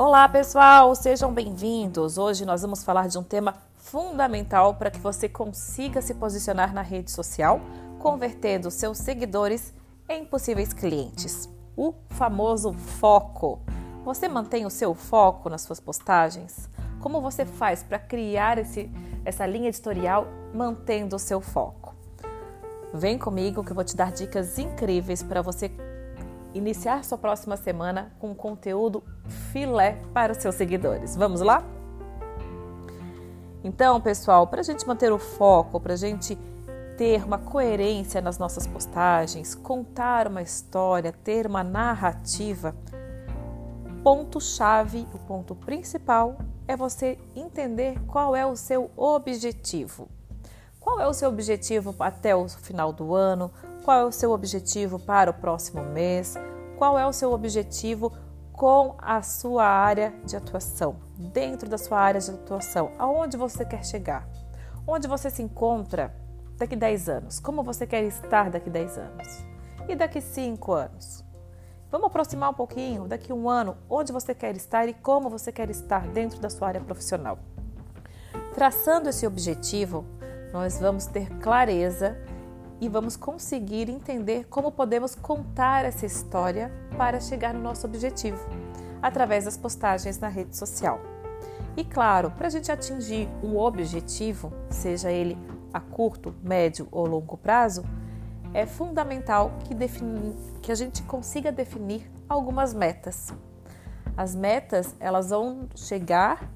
Olá, pessoal, sejam bem-vindos. Hoje nós vamos falar de um tema fundamental para que você consiga se posicionar na rede social, convertendo seus seguidores em possíveis clientes. O famoso foco. Você mantém o seu foco nas suas postagens? Como você faz para criar esse, essa linha editorial mantendo o seu foco? Vem comigo que eu vou te dar dicas incríveis para você iniciar sua próxima semana com conteúdo filé para os seus seguidores. Vamos lá? Então, pessoal, para a gente manter o foco, para a gente ter uma coerência nas nossas postagens, contar uma história, ter uma narrativa, ponto-chave, o ponto principal é você entender qual é o seu objetivo. Qual é o seu objetivo até o final do ano? Qual é o seu objetivo para o próximo mês? Qual é o seu objetivo com a sua área de atuação? Dentro da sua área de atuação, aonde você quer chegar? Onde você se encontra daqui 10 anos? Como você quer estar daqui 10 anos? E daqui 5 anos? Vamos aproximar um pouquinho, daqui um ano, onde você quer estar e como você quer estar dentro da sua área profissional. Traçando esse objetivo, nós vamos ter clareza e vamos conseguir entender como podemos contar essa história para chegar no nosso objetivo, através das postagens na rede social. E claro, para a gente atingir um objetivo, seja ele a curto, médio ou longo prazo, é fundamental que, defini, que a gente consiga definir algumas metas. As metas elas vão chegar,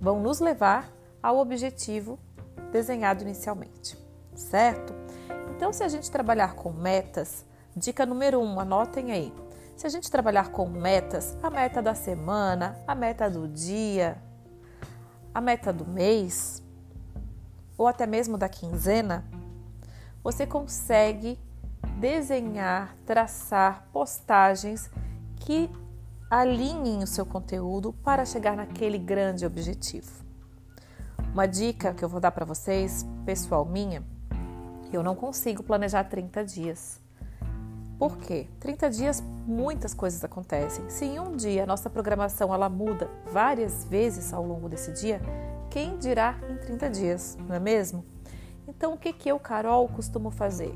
vão nos levar ao objetivo desenhado inicialmente, certo? Então, se a gente trabalhar com metas, dica número um, anotem aí. Se a gente trabalhar com metas, a meta da semana, a meta do dia, a meta do mês, ou até mesmo da quinzena, você consegue desenhar, traçar postagens que alinhem o seu conteúdo para chegar naquele grande objetivo. Uma dica que eu vou dar para vocês, pessoal minha, eu não consigo planejar 30 dias. Por quê? 30 dias muitas coisas acontecem. Se em um dia a nossa programação ela muda várias vezes ao longo desse dia, quem dirá em 30 dias, não é mesmo? Então o que, que eu, Carol, costumo fazer?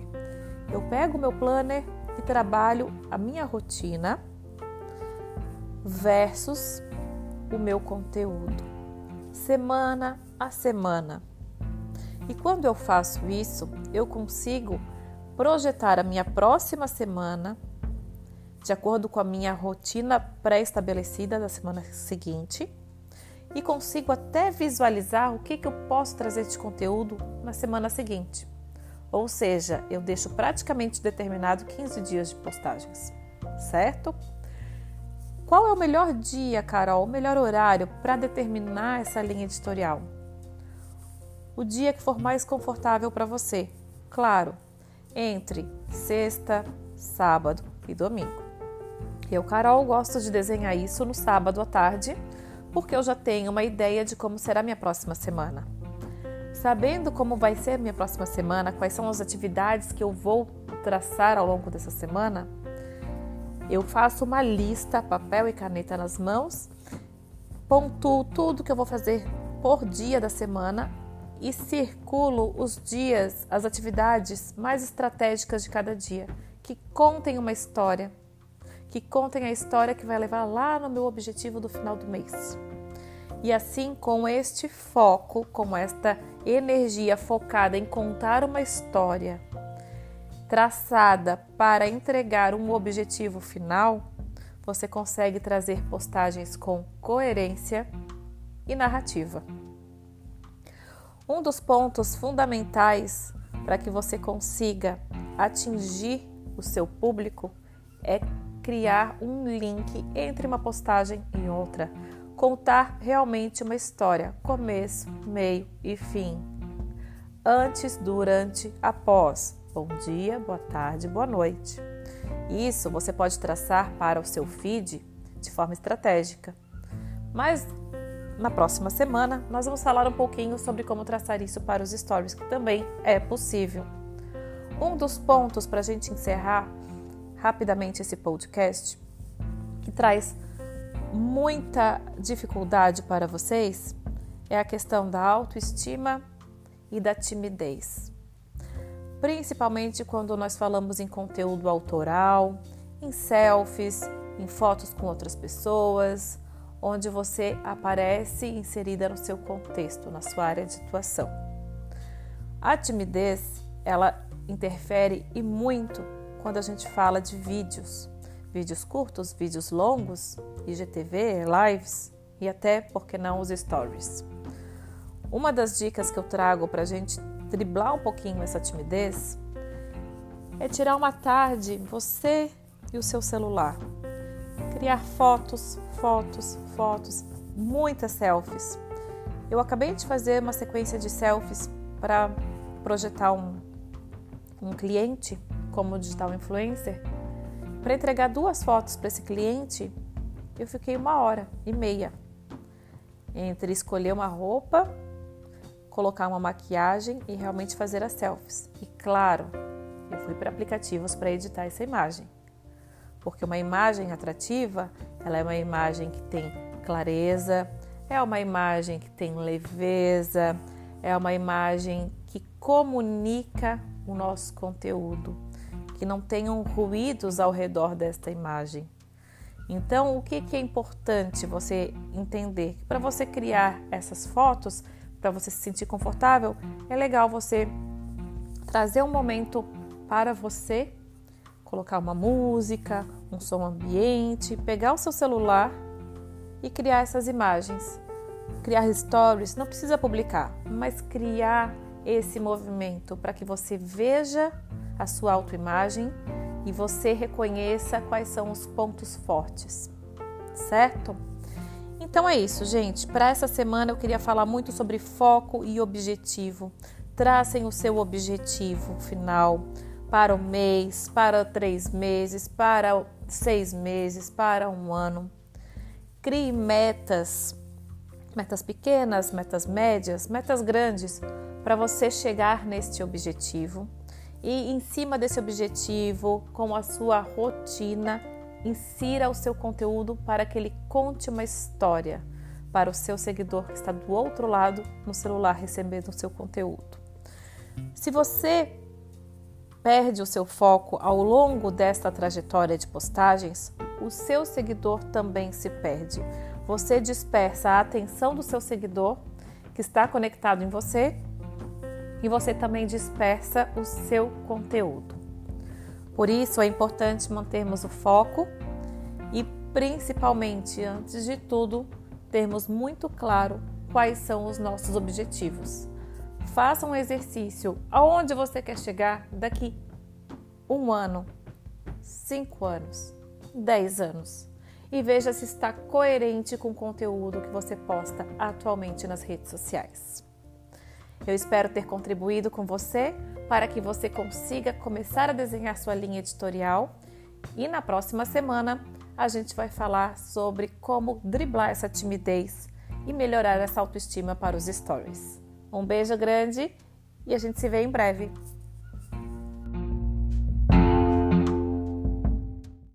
Eu pego meu planner e trabalho a minha rotina versus o meu conteúdo, semana a semana. E quando eu faço isso, eu consigo projetar a minha próxima semana de acordo com a minha rotina pré-estabelecida da semana seguinte e consigo até visualizar o que, que eu posso trazer de conteúdo na semana seguinte. Ou seja, eu deixo praticamente determinado 15 dias de postagens, certo? Qual é o melhor dia, Carol, o melhor horário para determinar essa linha editorial? O dia que for mais confortável para você. Claro, entre sexta, sábado e domingo. Eu, Carol, gosto de desenhar isso no sábado à tarde, porque eu já tenho uma ideia de como será minha próxima semana. Sabendo como vai ser minha próxima semana, quais são as atividades que eu vou traçar ao longo dessa semana, eu faço uma lista, papel e caneta nas mãos, pontuo tudo que eu vou fazer por dia da semana e circulo os dias, as atividades mais estratégicas de cada dia, que contem uma história, que contem a história que vai levar lá no meu objetivo do final do mês. E assim, com este foco, com esta energia focada em contar uma história, traçada para entregar um objetivo final, você consegue trazer postagens com coerência e narrativa. Um dos pontos fundamentais para que você consiga atingir o seu público é criar um link entre uma postagem e outra, contar realmente uma história, começo, meio e fim. Antes, durante, após. Bom dia, boa tarde, boa noite. Isso você pode traçar para o seu feed de forma estratégica. Mas na próxima semana, nós vamos falar um pouquinho sobre como traçar isso para os stories, que também é possível. Um dos pontos para a gente encerrar rapidamente esse podcast, que traz muita dificuldade para vocês é a questão da autoestima e da timidez. Principalmente quando nós falamos em conteúdo autoral, em selfies, em fotos com outras pessoas, onde você aparece inserida no seu contexto, na sua área de atuação. A timidez, ela interfere e muito quando a gente fala de vídeos, vídeos curtos, vídeos longos, IGTV, lives e até, por que não, os stories. Uma das dicas que eu trago para a gente driblar um pouquinho essa timidez é tirar uma tarde, você e o seu celular. Criar fotos, fotos, fotos, muitas selfies. Eu acabei de fazer uma sequência de selfies para projetar um, um cliente como digital influencer. Para entregar duas fotos para esse cliente, eu fiquei uma hora e meia entre escolher uma roupa, colocar uma maquiagem e realmente fazer as selfies. E claro, eu fui para aplicativos para editar essa imagem. Porque uma imagem atrativa, ela é uma imagem que tem clareza, é uma imagem que tem leveza, é uma imagem que comunica o nosso conteúdo, que não tenham ruídos ao redor desta imagem. Então, o que, é importante você entender? Para você criar essas fotos, para você se sentir confortável, é legal você trazer um momento para você, colocar uma música, um som ambiente, pegar o seu celular e criar essas imagens. Criar stories, não precisa publicar, mas criar esse movimento para que você veja a sua autoimagem e você reconheça quais são os pontos fortes, certo? Então é isso, gente. Para essa semana eu queria falar muito sobre foco e objetivo. Tracem o seu objetivo final para o mês, para três meses, para seis meses, para um ano. Crie metas, metas pequenas, metas médias, metas grandes, para você chegar neste objetivo e em cima desse objetivo, com a sua rotina, insira o seu conteúdo para que ele conte uma história para o seu seguidor que está do outro lado no celular recebendo o seu conteúdo. Se você perde o seu foco ao longo desta trajetória de postagens, o seu seguidor também se perde. Você dispersa a atenção do seu seguidor que está conectado em você e você também dispersa o seu conteúdo. Por isso é importante mantermos o foco e, principalmente, antes de tudo, termos muito claro quais são os nossos objetivos. Faça um exercício aonde você quer chegar daqui um ano, cinco anos, dez anos e veja se está coerente com o conteúdo que você posta atualmente nas redes sociais. Eu espero ter contribuído com você para que você consiga começar a desenhar sua linha editorial e na próxima semana a gente vai falar sobre como driblar essa timidez e melhorar essa autoestima para os stories. Um beijo grande e a gente se vê em breve.